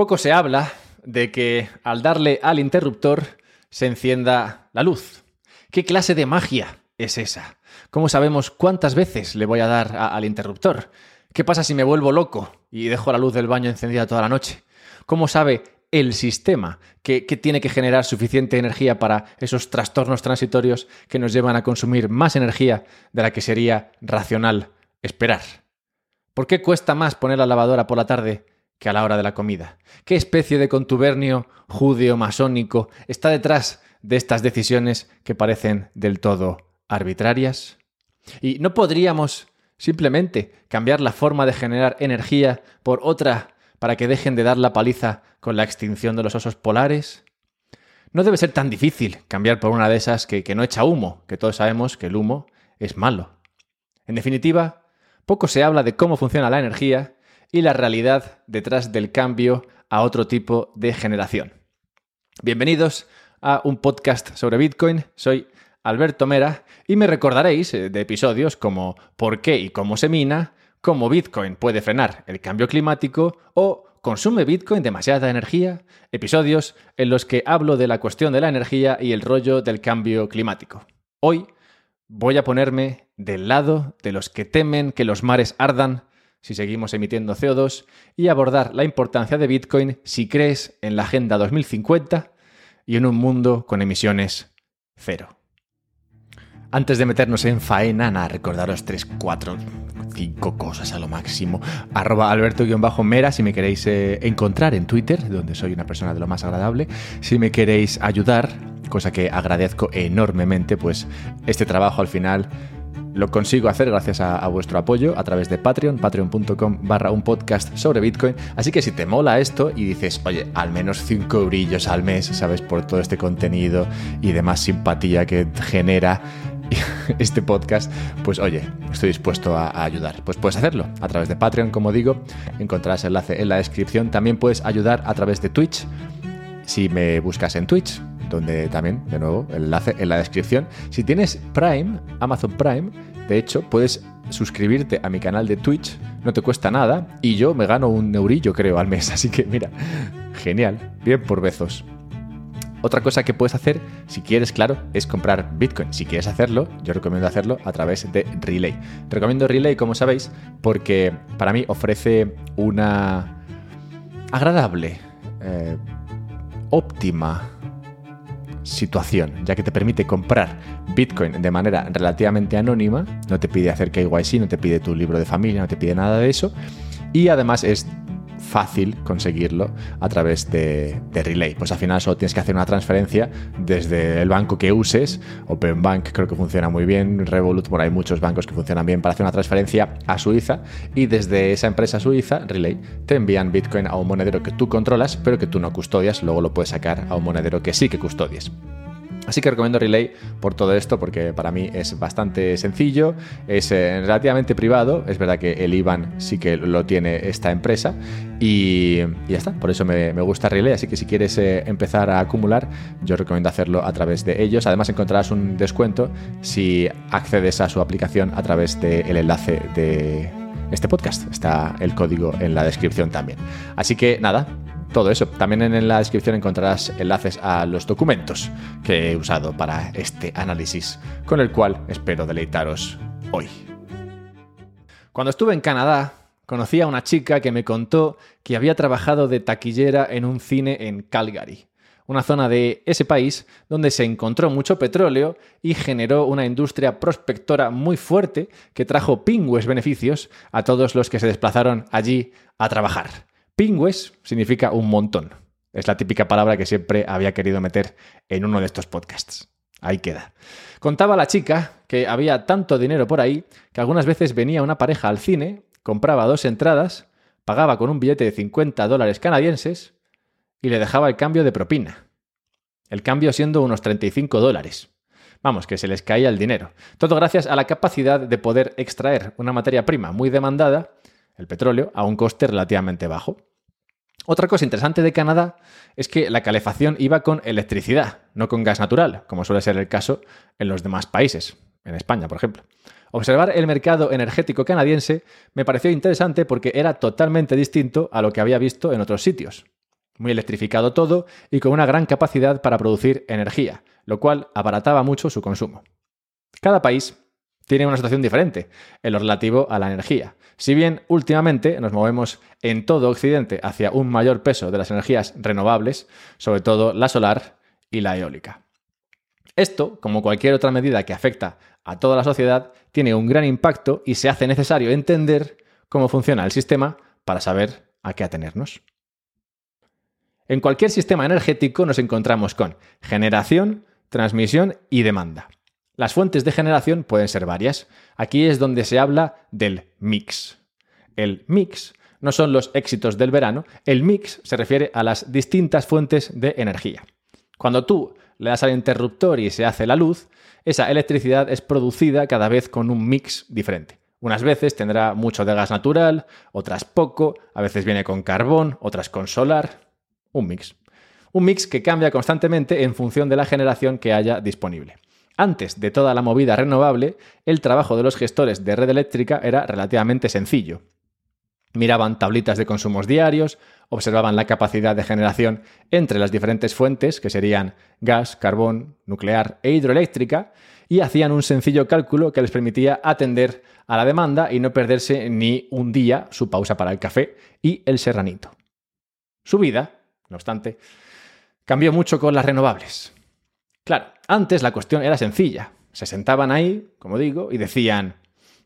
Poco se habla de que al darle al interruptor se encienda la luz. ¿Qué clase de magia es esa? ¿Cómo sabemos cuántas veces le voy a dar al interruptor? ¿Qué pasa si me vuelvo loco y dejo la luz del baño encendida toda la noche? ¿Cómo sabe el sistema que, que, tiene que generar suficiente energía para esos trastornos transitorios que nos llevan a consumir más energía de la que sería racional esperar? ¿Por qué cuesta más poner la lavadora por la tarde que a la hora de la comida? ¿Qué especie de contubernio judeo-masónico está detrás de estas decisiones que parecen del todo arbitrarias? Y no podríamos simplemente cambiar la forma de generar energía por otra para que dejen de dar la paliza con la extinción de los osos polares? No debe ser tan difícil cambiar por una de esas que, que no echa humo, que todos sabemos que el humo es malo. En definitiva, poco se habla de cómo funciona la energía y la realidad detrás del cambio a otro tipo de generación. Bienvenidos a un podcast sobre Bitcoin. Soy Alberto Mera y me recordaréis eh, de episodios como ¿Por qué y cómo se mina? ¿Cómo Bitcoin puede frenar el cambio climático? o ¿Consume Bitcoin demasiada energía? Episodios en los que hablo de la cuestión de la energía y el rollo del cambio climático. Hoy voy a ponerme del lado de los que temen que los mares ardan si seguimos emitiendo CO2 y abordar la importancia de Bitcoin si crees en la Agenda 2050 y en un mundo con emisiones cero. Antes de meternos en faena, nada, recordaros 3, 4, 5 cosas a lo máximo. Arroba alberto-mera si me queréis eh, encontrar en Twitter, donde soy una persona de lo más agradable. Si me queréis ayudar, cosa que agradezco enormemente, pues este trabajo al final lo consigo hacer gracias a, vuestro apoyo a través de Patreon, patreon.com barra un podcast sobre Bitcoin. Así que si te mola esto y dices, oye, al menos 5 eurillos al mes, ¿sabes? Por todo este contenido y demás simpatía que genera este podcast, pues oye, estoy dispuesto a, a, ayudar. Pues puedes hacerlo a través de Patreon, como digo, encontrarás enlace en la descripción. También puedes ayudar a través de Twitch, si me buscas en Twitch, donde también, de nuevo, el enlace en la descripción. Si tienes Prime, Amazon Prime, de hecho, puedes suscribirte a mi canal de Twitch, no te cuesta nada, y yo me gano un eurillo, creo, al mes. Así que mira, genial, bien por bezos. Otra cosa que puedes hacer, si quieres, claro, es comprar Bitcoin. Si quieres hacerlo, yo recomiendo hacerlo a través de Relay. Recomiendo Relay, como sabéis, porque para mí ofrece una agradable, eh, óptima situación, ya que te permite comprar Bitcoin de manera relativamente anónima, no te pide hacer KYC, no te pide tu libro de familia, no te pide nada de eso, y además es fácil conseguirlo a través de, de, Relay. Pues al final solo tienes que hacer una transferencia desde el banco que uses. Open Bank creo que funciona muy bien. Revolut, bueno, hay muchos bancos que funcionan bien para hacer una transferencia a Suiza y desde esa empresa suiza, Relay, te envían Bitcoin a un monedero que tú controlas, pero que tú no custodias. Luego lo puedes sacar a un monedero que sí que custodies. Así que recomiendo Relay por todo esto porque para mí es bastante sencillo, es eh, relativamente privado, es verdad que el IBAN sí que lo tiene esta empresa y, ya está, por eso me, gusta Relay, así que si quieres eh, empezar a acumular, yo recomiendo hacerlo a través de ellos. Además encontrarás un descuento si accedes a su aplicación a través del enlace de este podcast. Está el código en la descripción también. Así que nada, todo eso. También en la descripción encontrarás enlaces a los documentos que he usado para este análisis, con el cual espero deleitaros hoy. Cuando estuve en Canadá, conocí a una chica que me contó que había trabajado de taquillera en un cine en Calgary, una zona de ese país donde se encontró mucho petróleo y generó una industria prospectora muy fuerte que trajo pingües beneficios a todos los que se desplazaron allí a trabajar. Pingües significa un montón. Es la típica palabra que siempre había querido meter en uno de estos podcasts. Ahí queda. Contaba la chica que había tanto dinero por ahí que algunas veces venía una pareja al cine, compraba dos entradas, pagaba con un billete de 50 dólares canadienses y le dejaba el cambio de propina. El cambio siendo unos 35 dólares. Vamos, que se les caía el dinero. Todo gracias a la capacidad de poder extraer una materia prima muy demandada, el petróleo, a un coste relativamente bajo. Otra cosa interesante de Canadá es que la calefacción iba con electricidad, no con gas natural, como suele ser el caso en los demás países, en España, por ejemplo. Observar el mercado energético canadiense me pareció interesante porque era totalmente distinto a lo que había visto en otros sitios. muy electrificado todo y con una gran capacidad para producir energía, lo cual abarataba mucho su consumo. Cada país tiene una situación diferente en lo relativo a la energía. Si bien últimamente nos movemos en todo Occidente hacia un mayor peso de las energías renovables, sobre todo la solar y la eólica. Esto, como cualquier otra medida que afecta a toda la sociedad, tiene un gran impacto y se hace necesario entender cómo funciona el sistema para saber a qué atenernos. En cualquier sistema energético nos encontramos con generación, transmisión y demanda. Las fuentes de generación pueden ser varias. Aquí es donde se habla del mix. El mix no son los éxitos del verano, el mix se refiere a las distintas fuentes de energía. Cuando tú le das al interruptor y se hace la luz, esa electricidad es producida cada vez con un mix diferente. Unas veces tendrá mucho de gas natural, otras poco, a veces viene con carbón, otras con solar, un mix. Un mix que cambia constantemente en función de la generación que haya disponible. Antes de toda la movida renovable, el trabajo de los gestores de red eléctrica era relativamente sencillo. Miraban tablitas de consumos diarios, observaban la capacidad de generación entre las diferentes fuentes, que serían gas, carbón, nuclear e hidroeléctrica, y hacían un sencillo cálculo que les permitía atender a la demanda y no perderse ni un día su pausa para el café y el serranito. Su vida, no obstante, cambió mucho con las renovables. Claro, antes la cuestión era sencilla. Se sentaban ahí, como digo, y decían,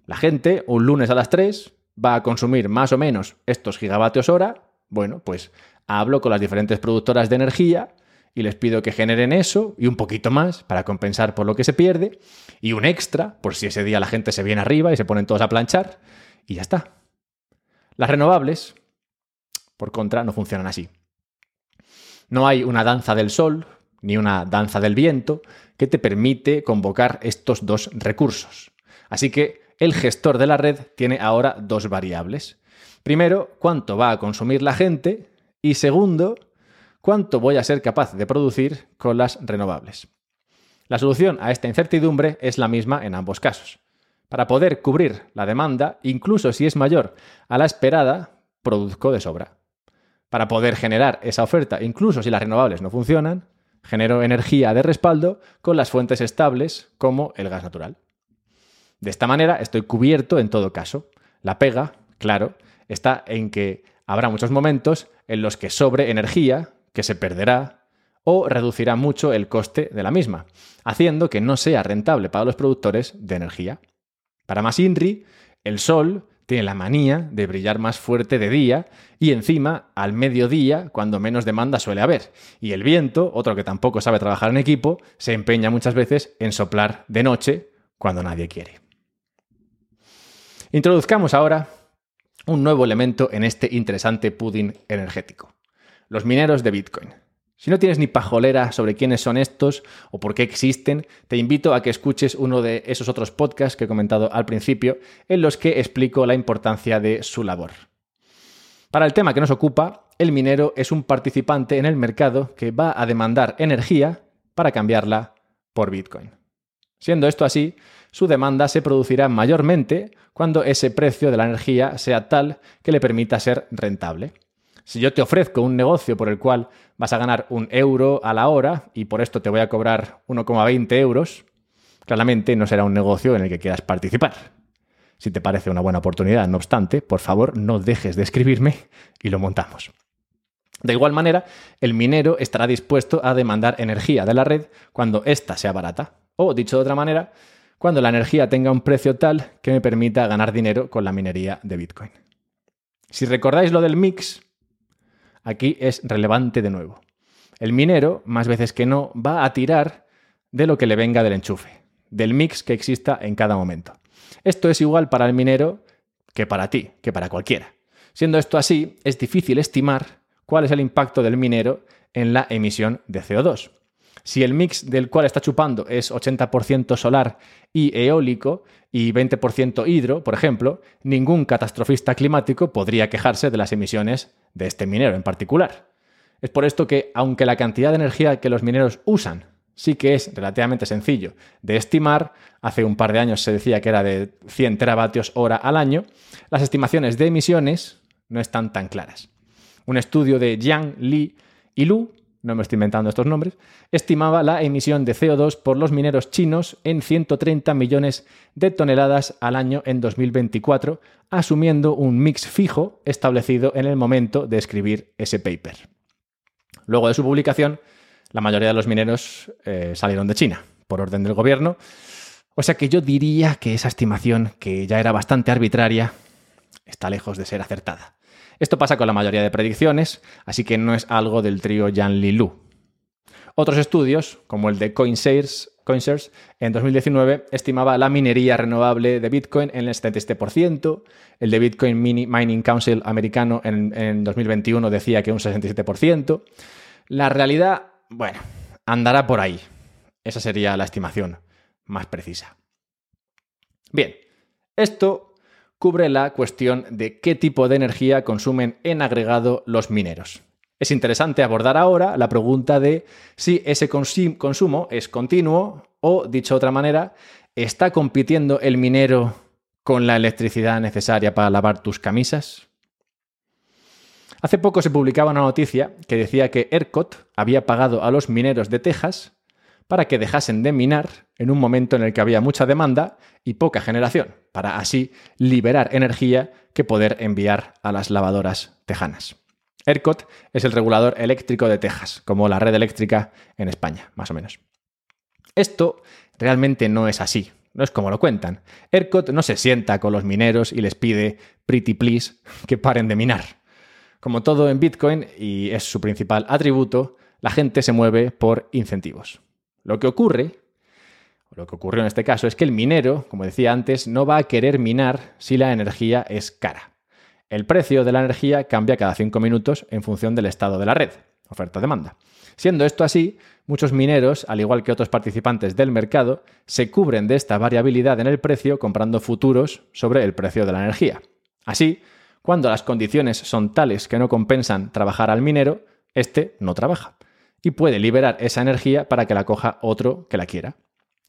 la gente un lunes a las 3 va a consumir más o menos estos gigavatios hora. Bueno, pues hablo con las diferentes productoras de energía y les pido que generen eso y un poquito más para compensar por lo que se pierde y un extra por si ese día la gente se viene arriba y se ponen todos a planchar y ya está. Las renovables, por contra, no funcionan así. No hay una danza del sol ni una danza del viento que te permite convocar estos dos recursos. Así que el gestor de la red tiene ahora dos variables. Primero, cuánto va a consumir la gente y segundo, cuánto voy a ser capaz de producir con las renovables. La solución a esta incertidumbre es la misma en ambos casos. Para poder cubrir la demanda, incluso si es mayor a la esperada, produzco de sobra. Para poder generar esa oferta, incluso si las renovables no funcionan, genero energía de respaldo con las fuentes estables como el gas natural. De esta manera estoy cubierto en todo caso. La pega, claro, está en que habrá muchos momentos en los que sobre energía, que se perderá o reducirá mucho el coste de la misma, haciendo que no sea rentable para los productores de energía. Para más INRI, el sol tiene la manía de brillar más fuerte de día y encima al mediodía cuando menos demanda suele haber. Y el viento, otro que tampoco sabe trabajar en equipo, se empeña muchas veces en soplar de noche cuando nadie quiere. Introduzcamos ahora un nuevo elemento en este interesante pudding energético, los mineros de Bitcoin. Si no tienes ni pajolera sobre quiénes son estos o por qué existen, te invito a que escuches uno de esos otros podcasts que he comentado al principio, en los que explico la importancia de su labor. Para el tema que nos ocupa, el minero es un participante en el mercado que va a demandar energía para cambiarla por Bitcoin. Siendo esto así, su demanda se producirá mayormente cuando ese precio de la energía sea tal que le permita ser rentable. Si yo te ofrezco un negocio por el cual vas a ganar un euro a la hora y por esto te voy a cobrar 1,20 euros, claramente no será un negocio en el que quieras participar. Si te parece una buena oportunidad, no obstante, por favor no dejes de escribirme y lo montamos. De igual manera, el minero estará dispuesto a demandar energía de la red cuando ésta sea barata. O, dicho de otra manera, cuando la energía tenga un precio tal que me permita ganar dinero con la minería de Bitcoin. Si recordáis lo del mix, aquí es relevante de nuevo. El minero, más veces que no, va a tirar de lo que le venga del enchufe, del mix que exista en cada momento. Esto es igual para el minero que para ti, que para cualquiera. Siendo esto así, es difícil estimar cuál es el impacto del minero en la emisión de CO2. Si el mix del cual está chupando es 80% solar y eólico y 20% hidro, por ejemplo, ningún catastrofista climático podría quejarse de las emisiones de este minero en particular. Es por esto que, aunque la cantidad de energía que los mineros usan sí que es relativamente sencillo de estimar, hace un par de años se decía que era de 100 teravatios hora al año, las estimaciones de emisiones no están tan claras. Un estudio de Jiang, Li y Lu, no me estoy inventando estos nombres, estimaba la emisión de CO2 por los mineros chinos en 130 millones de toneladas al año en 2024, asumiendo un mix fijo establecido en el momento de escribir ese paper. Luego de su publicación, la mayoría de los mineros eh, salieron de China, por orden del gobierno, o sea que yo diría que esa estimación, que ya era bastante arbitraria, está lejos de ser acertada. Esto pasa con la mayoría de predicciones, así que no es algo del trío Yan Li Lu. Otros estudios, como el de CoinShares, CoinShares, en 2019 estimaba la minería renovable de Bitcoin en el 77%, el de Bitcoin Mining Council americano en, en 2021 decía que un 67%. La realidad, bueno, andará por ahí. Esa sería la estimación más precisa. Bien, esto cubre la cuestión de qué tipo de energía consumen en agregado los mineros. Es interesante abordar ahora la pregunta de si ese consumo es continuo o, dicho de otra manera, ¿está compitiendo el minero con la electricidad necesaria para lavar tus camisas? Hace poco se publicaba una noticia que decía que ERCOT había pagado a los mineros de Texas para que dejasen de minar en un momento en el que había mucha demanda y poca generación, para así liberar energía que poder enviar a las lavadoras tejanas. ERCOT es el regulador eléctrico de Texas, como la red eléctrica en España, más o menos. Esto realmente no es así, no es como lo cuentan. ERCOT no se sienta con los mineros y les pide pretty please que paren de minar. Como todo en Bitcoin, y es su principal atributo, la gente se mueve por incentivos. Lo que ocurre, lo que ocurrió en este caso, es que el minero, como decía antes, no va a querer minar si la energía es cara. El precio de la energía cambia cada cinco minutos en función del estado de la red, oferta-demanda. Siendo esto así, muchos mineros, al igual que otros participantes del mercado, se cubren de esta variabilidad en el precio comprando futuros sobre el precio de la energía. Así, cuando las condiciones son tales que no compensan trabajar al minero, este no trabaja y puede liberar esa energía para que la coja otro que la quiera.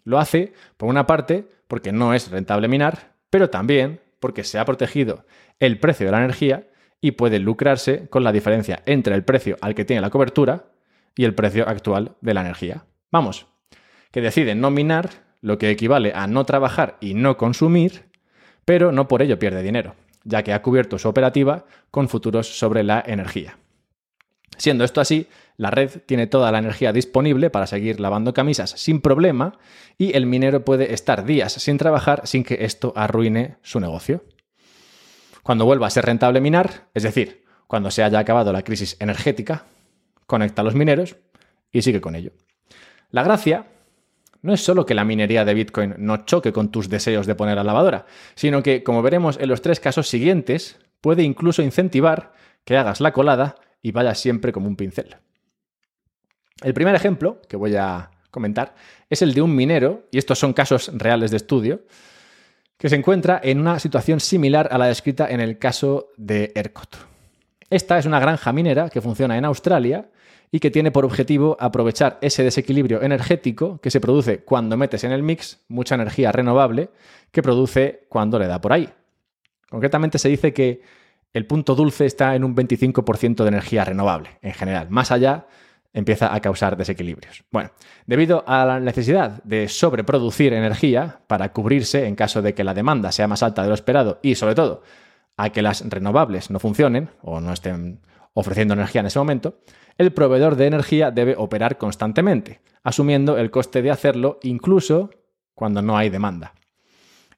Lo hace, por una parte, porque no es rentable minar, pero también porque se ha protegido el precio de la energía y puede lucrarse con la diferencia entre el precio al que tiene la cobertura y el precio actual de la energía. Vamos, que decide no minar, lo que equivale a no trabajar y no consumir, pero no por ello pierde dinero, ya que ha cubierto su operativa con futuros sobre la energía. Siendo esto así, la red tiene toda la energía disponible para seguir lavando camisas sin problema y el minero puede estar días sin trabajar sin que esto arruine su negocio. Cuando vuelva a ser rentable minar, es decir, cuando se haya acabado la crisis energética, conecta a los mineros y sigue con ello. La gracia no es solo que la minería de Bitcoin no choque con tus deseos de poner la lavadora, sino que, como veremos en los tres casos siguientes, puede incluso incentivar que hagas la colada y vaya siempre como un pincel. El primer ejemplo que voy a comentar es el de un minero, y estos son casos reales de estudio, que se encuentra en una situación similar a la descrita en el caso de ERCOT. Esta es una granja minera que funciona en Australia y que tiene por objetivo aprovechar ese desequilibrio energético que se produce cuando metes en el mix mucha energía renovable que produce cuando le da por ahí. Concretamente se dice que el punto dulce está en un 25% de energía renovable en general. Más allá empieza a causar desequilibrios. Bueno, debido a la necesidad de sobreproducir energía para cubrirse en caso de que la demanda sea más alta de lo esperado y sobre todo a que las renovables no funcionen o no estén ofreciendo energía en ese momento, el proveedor de energía debe operar constantemente, asumiendo el coste de hacerlo incluso cuando no hay demanda.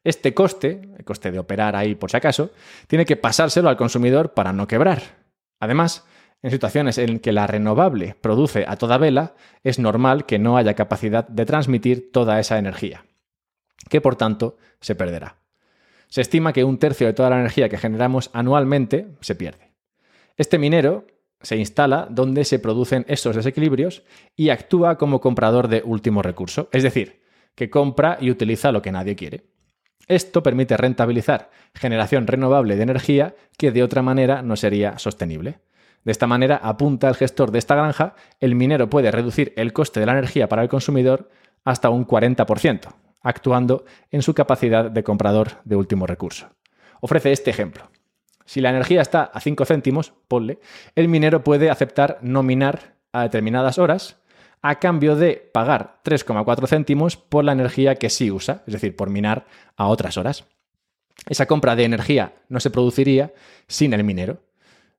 Este coste, el coste de operar ahí por si acaso, tiene que pasárselo al consumidor para no quebrar. Además, en situaciones en que la renovable produce a toda vela, es normal que no haya capacidad de transmitir toda esa energía, que por tanto se perderá. Se estima que un tercio de toda la energía que generamos anualmente se pierde. Este minero se instala donde se producen esos desequilibrios y actúa como comprador de último recurso, es decir, que compra y utiliza lo que nadie quiere. Esto permite rentabilizar generación renovable de energía que de otra manera no sería sostenible. De esta manera, apunta el gestor de esta granja, el minero puede reducir el coste de la energía para el consumidor hasta un 40%, actuando en su capacidad de comprador de último recurso. Ofrece este ejemplo. Si la energía está a 5 céntimos, ponle, el minero puede aceptar no minar a determinadas horas a cambio de pagar 3,4 céntimos por la energía que sí usa, es decir, por minar a otras horas. Esa compra de energía no se produciría sin el minero,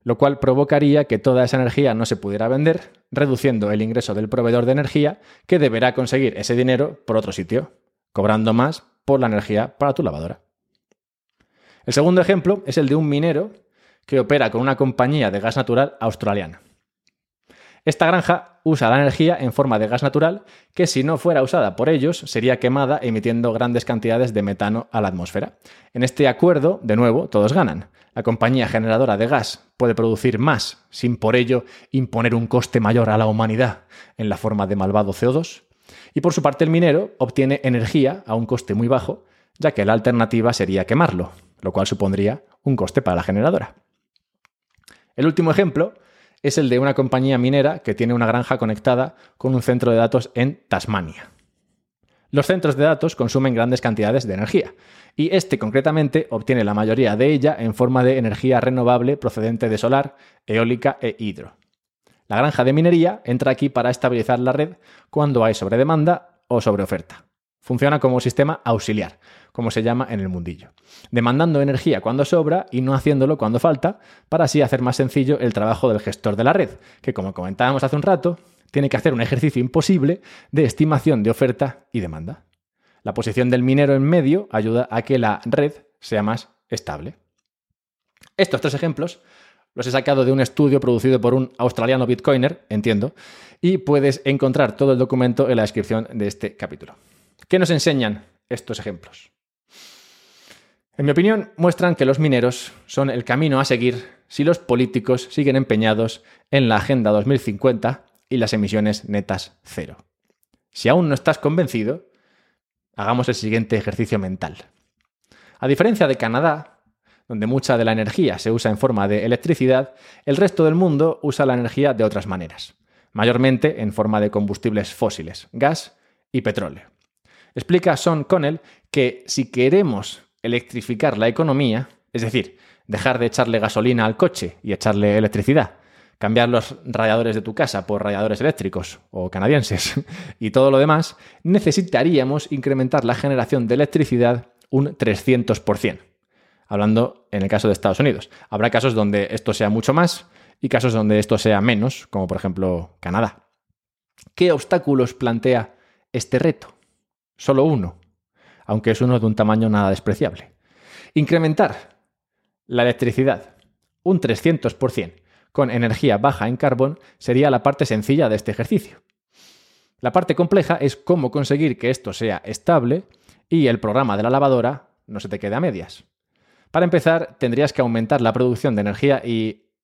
lo cual provocaría que toda esa energía no se pudiera vender, reduciendo el ingreso del proveedor de energía que deberá conseguir ese dinero por otro sitio, cobrando más por la energía para tu lavadora. El segundo ejemplo es el de un minero que opera con una compañía de gas natural australiana. Esta granja usa la energía en forma de gas natural que si no fuera usada por ellos sería quemada emitiendo grandes cantidades de metano a la atmósfera. En este acuerdo, de nuevo, todos ganan. La compañía generadora de gas puede producir más sin por ello imponer un coste mayor a la humanidad en la forma de malvado CO2. Y por su parte el minero obtiene energía a un coste muy bajo, ya que la alternativa sería quemarlo, lo cual supondría un coste para la generadora. El último ejemplo es el de una compañía minera que tiene una granja conectada con un centro de datos en Tasmania. Los centros de datos consumen grandes cantidades de energía, y este concretamente obtiene la mayoría de ella en forma de energía renovable procedente de solar, eólica e hidro. La granja de minería entra aquí para estabilizar la red cuando hay sobredemanda o sobreoferta. Funciona como sistema auxiliar, como se llama en el mundillo, demandando energía cuando sobra y no haciéndolo cuando falta, para así hacer más sencillo el trabajo del gestor de la red, que como comentábamos hace un rato, tiene que hacer un ejercicio imposible de estimación de oferta y demanda. La posición del minero en medio ayuda a que la red sea más estable. Estos tres ejemplos los he sacado de un estudio producido por un australiano bitcoiner, entiendo, y puedes encontrar todo el documento en la descripción de este capítulo. ¿Qué nos enseñan estos ejemplos? En mi opinión, muestran que los mineros son el camino a seguir si los políticos siguen empeñados en la Agenda 2050 y las emisiones netas cero. Si aún no estás convencido, hagamos el siguiente ejercicio mental. A diferencia de Canadá, donde mucha de la energía se usa en forma de electricidad, el resto del mundo usa la energía de otras maneras, mayormente en forma de combustibles fósiles, gas y petróleo. Explica Sean Connell que si queremos electrificar la economía, es decir, dejar de echarle gasolina al coche y echarle electricidad, cambiar los radiadores de tu casa por radiadores eléctricos o canadienses y todo lo demás, necesitaríamos incrementar la generación de electricidad un 300%. Hablando en el caso de Estados Unidos. Habrá casos donde esto sea mucho más y casos donde esto sea menos, como por ejemplo Canadá. ¿Qué obstáculos plantea este reto? Solo uno, aunque es uno de un tamaño nada despreciable. Incrementar la electricidad un 300% con energía baja en carbón sería la parte sencilla de este ejercicio. La parte compleja es cómo conseguir que esto sea estable y el programa de la lavadora no se te quede a medias. Para empezar, tendrías que aumentar la producción de energía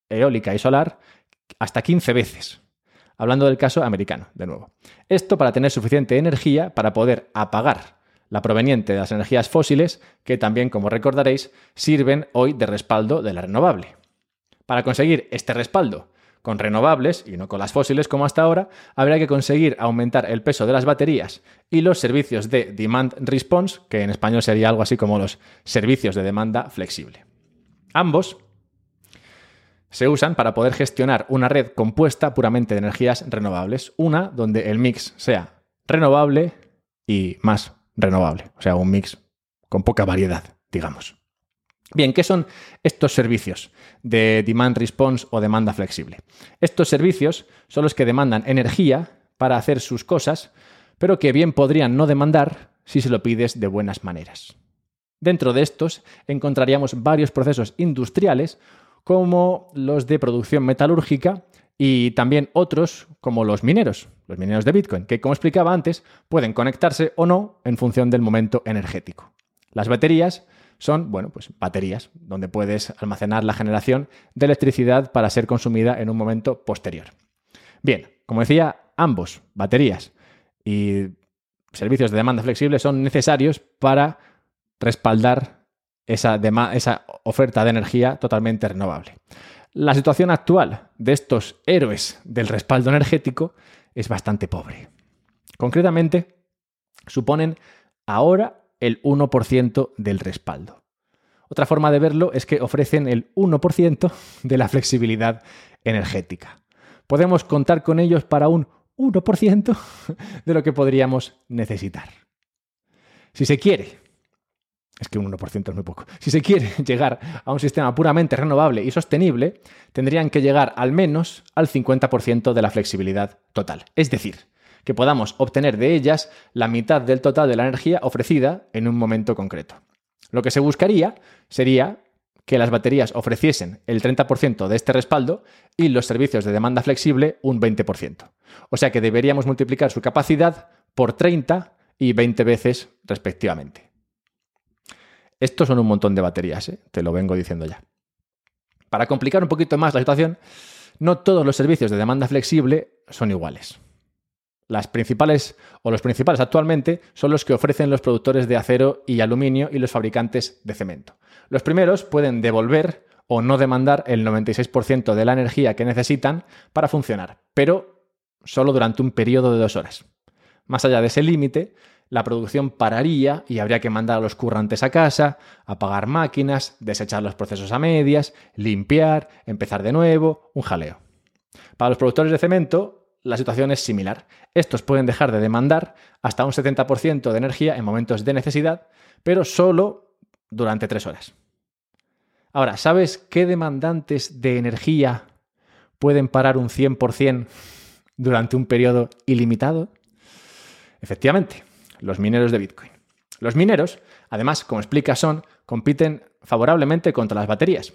eólica y solar hasta 15 veces hablando del caso americano, de nuevo. Esto para tener suficiente energía para poder apagar la proveniente de las energías fósiles, que también, como recordaréis, sirven hoy de respaldo de la renovable. Para conseguir este respaldo con renovables y no con las fósiles como hasta ahora, habría que conseguir aumentar el peso de las baterías y los servicios de demand response, que en español sería algo así como los servicios de demanda flexible. Ambos se usan para poder gestionar una red compuesta puramente de energías renovables. Una donde el mix sea renovable y más renovable. O sea, un mix con poca variedad, digamos. Bien, ¿qué son estos servicios de demand response o demanda flexible? Estos servicios son los que demandan energía para hacer sus cosas, pero que bien podrían no demandar si se lo pides de buenas maneras. Dentro de estos encontraríamos varios procesos industriales como los de producción metalúrgica y también otros como los mineros, los mineros de Bitcoin, que como explicaba antes pueden conectarse o no en función del momento energético. Las baterías son, bueno, pues baterías, donde puedes almacenar la generación de electricidad para ser consumida en un momento posterior. Bien, como decía, ambos, baterías y servicios de demanda flexible, son necesarios para respaldar esa, oferta de energía totalmente renovable. La situación actual de estos héroes del respaldo energético es bastante pobre. Concretamente, suponen ahora el 1% del respaldo. Otra forma de verlo es que ofrecen el 1% de la flexibilidad energética. Podemos contar con ellos para un 1% de lo que podríamos necesitar. Si se quiere, es que un 1% es muy poco, si se quiere llegar a un sistema puramente renovable y sostenible, tendrían que llegar al menos al 50% de la flexibilidad total. Es decir, que podamos obtener de ellas la mitad del total de la energía ofrecida en un momento concreto. Lo que se buscaría sería que las baterías ofreciesen el 30% de este respaldo y los servicios de demanda flexible un 20%. O sea que deberíamos multiplicar su capacidad por 30 y 20 veces respectivamente. Estos son un montón de baterías, ¿eh? te lo vengo diciendo ya. Para complicar un poquito más la situación, no todos los servicios de demanda flexible son iguales. Las principales o los principales actualmente son los que ofrecen los productores de acero y aluminio y los fabricantes de cemento. Los primeros pueden devolver o no demandar el 96% de la energía que necesitan para funcionar, pero solo durante un periodo de dos horas. Más allá de ese límite, la producción pararía y habría que mandar a los currantes a casa, apagar máquinas, desechar los procesos a medias, limpiar, empezar de nuevo, un jaleo. Para los productores de cemento, la situación es similar. Estos pueden dejar de demandar hasta un 70% de energía en momentos de necesidad, pero solo durante tres horas. Ahora, ¿sabes qué demandantes de energía pueden parar un 100% durante un periodo ilimitado? Efectivamente, los mineros de Bitcoin. Los mineros, además, como explica Son, compiten favorablemente contra las baterías.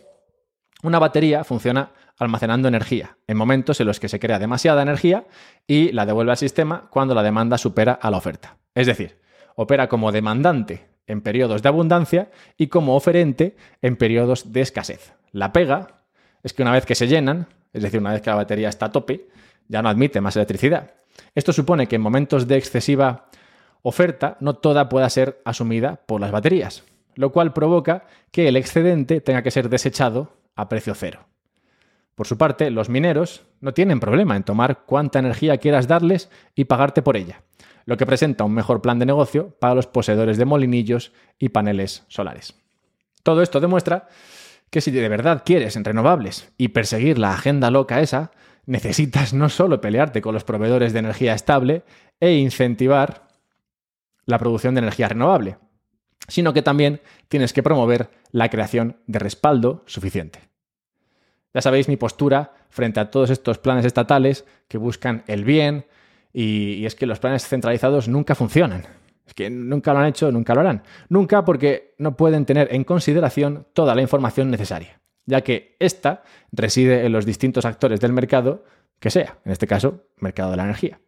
Una batería funciona almacenando energía en momentos en los que se crea demasiada energía y la devuelve al sistema cuando la demanda supera a la oferta. Es decir, opera como demandante en periodos de abundancia y como oferente en periodos de escasez. La pega es que una vez que se llenan, es decir, una vez que la batería está a tope, ya no admite más electricidad. Esto supone que en momentos de excesiva oferta no toda pueda ser asumida por las baterías, lo cual provoca que el excedente tenga que ser desechado a precio cero. Por su parte, los mineros no tienen problema en tomar cuánta energía quieras darles y pagarte por ella, lo que presenta un mejor plan de negocio para los poseedores de molinillos y paneles solares. Todo esto demuestra que si de verdad quieres en renovables y perseguir la agenda loca esa, necesitas no solo pelearte con los proveedores de energía estable e incentivar la producción de energía renovable, sino que también tienes que promover la creación de respaldo suficiente. Ya sabéis mi postura frente a todos estos planes estatales que buscan el bien y, es que los planes centralizados nunca funcionan. Es que nunca lo han hecho, nunca lo harán. Nunca porque no pueden tener en consideración toda la información necesaria, ya que ésta reside en los distintos actores del mercado que sea, en este caso, mercado de la energía.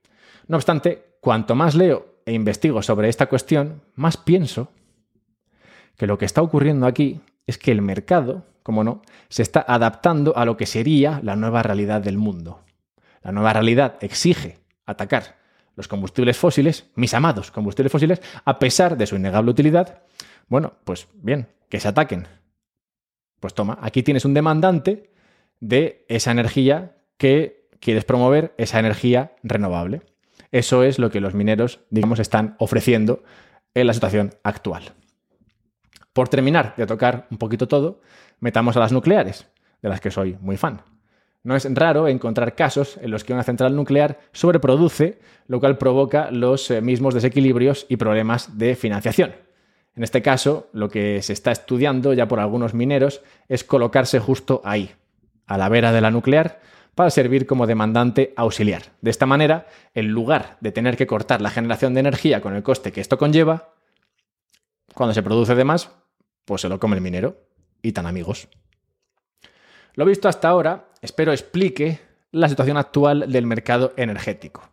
No obstante, cuanto más leo e investigo sobre esta cuestión, más pienso que lo que está ocurriendo aquí es que el mercado, como no, se está adaptando a lo que sería la nueva realidad del mundo. La nueva realidad exige atacar los combustibles fósiles, mis amados combustibles fósiles, a pesar de su innegable utilidad. Bueno, pues bien, que se ataquen. Pues toma, aquí tienes un demandante de esa energía que quieres promover, esa energía renovable. Eso es lo que los mineros, digamos, están ofreciendo en la situación actual. Por terminar de tocar un poquito todo, metamos a las nucleares, de las que soy muy fan. No es raro encontrar casos en los que una central nuclear sobreproduce, lo cual provoca los eh, mismos desequilibrios y problemas de financiación. En este caso, lo que se está estudiando ya por algunos mineros es colocarse justo ahí, a la vera de la nuclear, para servir como demandante auxiliar. De esta manera, en lugar de tener que cortar la generación de energía con el coste que esto conlleva, cuando se produce de más, pues se lo come el minero. Y tan amigos. Lo visto hasta ahora, espero explique la situación actual del mercado energético,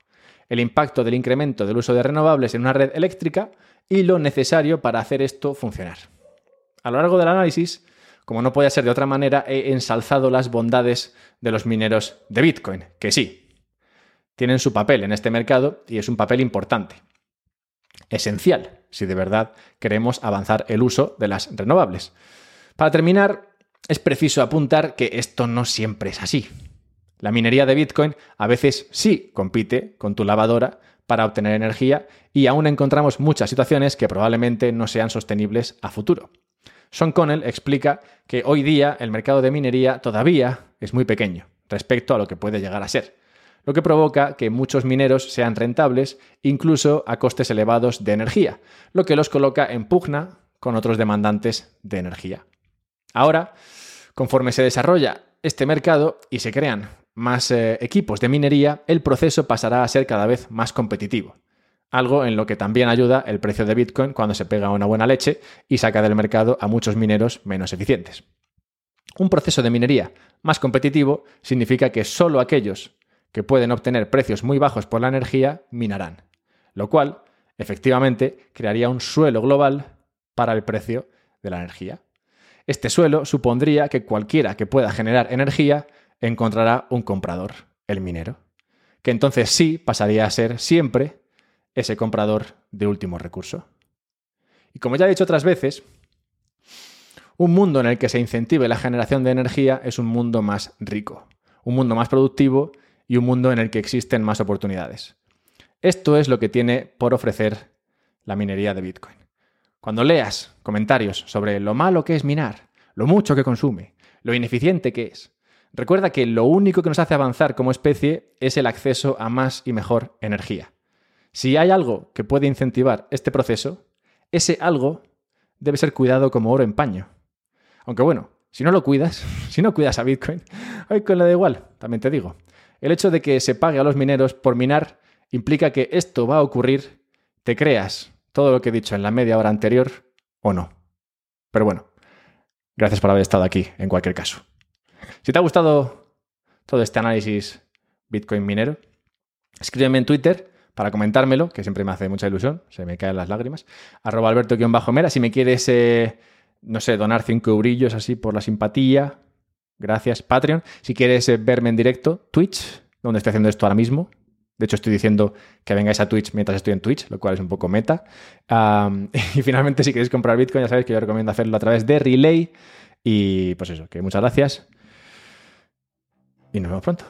el impacto del incremento del uso de renovables en una red eléctrica y lo necesario para hacer esto funcionar. A lo largo del análisis, como no puede ser de otra manera, he ensalzado las bondades de los mineros de Bitcoin, que sí, tienen su papel en este mercado y es un papel importante esencial si de verdad queremos avanzar el uso de las renovables. Para terminar, es preciso apuntar que esto no siempre es así. La minería de Bitcoin a veces sí compite con tu lavadora para obtener energía y aún encontramos muchas situaciones que probablemente no sean sostenibles a futuro. Sean Connell explica que hoy día el mercado de minería todavía es muy pequeño respecto a lo que puede llegar a ser, lo que provoca que muchos mineros sean rentables incluso a costes elevados de energía, lo que los coloca en pugna con otros demandantes de energía. Ahora, conforme se desarrolla este mercado y se crean más eh, equipos de minería, el proceso pasará a ser cada vez más competitivo. Algo en lo que también ayuda el precio de Bitcoin cuando se pega una buena leche y saca del mercado a muchos mineros menos eficientes. Un proceso de minería más competitivo significa que solo aquellos que pueden obtener precios muy bajos por la energía minarán, lo cual efectivamente crearía un suelo global para el precio de la energía. Este suelo supondría que cualquiera que pueda generar energía encontrará un comprador, el minero, que entonces sí pasaría a ser siempre ese comprador de último recurso. Y como ya he dicho otras veces, un mundo en el que se incentive la generación de energía es un mundo más rico, un mundo más productivo y un mundo en el que existen más oportunidades. Esto es lo que tiene por ofrecer la minería de Bitcoin. Cuando leas comentarios sobre lo malo que es minar, lo mucho que consume, lo ineficiente que es, recuerda que lo único que nos hace avanzar como especie es el acceso a más y mejor energía. Si hay algo que puede incentivar este proceso, ese algo debe ser cuidado como oro en paño. Aunque bueno, si no lo cuidas, si no cuidas a Bitcoin, a Bitcoin le da igual, también te digo. El hecho de que se pague a los mineros por minar implica que esto va a ocurrir, te creas todo lo que he dicho en la media hora anterior o no. Pero bueno, gracias por haber estado aquí en cualquier caso. Si te ha gustado todo este análisis Bitcoin minero, escríbeme en Twitter para comentármelo, que siempre me hace mucha ilusión, se me caen las lágrimas. Arroba alberto-mera, si me quieres, eh, no sé, donar cinco eurillos así por la simpatía, gracias. Patreon, si quieres eh, verme en directo, Twitch, donde estoy haciendo esto ahora mismo, de hecho, estoy diciendo que vengáis a Twitch mientras estoy en Twitch, lo cual es un poco meta. y finalmente, si queréis comprar Bitcoin, ya sabéis que yo recomiendo hacerlo a través de Relay. Y pues eso, que muchas gracias. Y nos vemos pronto.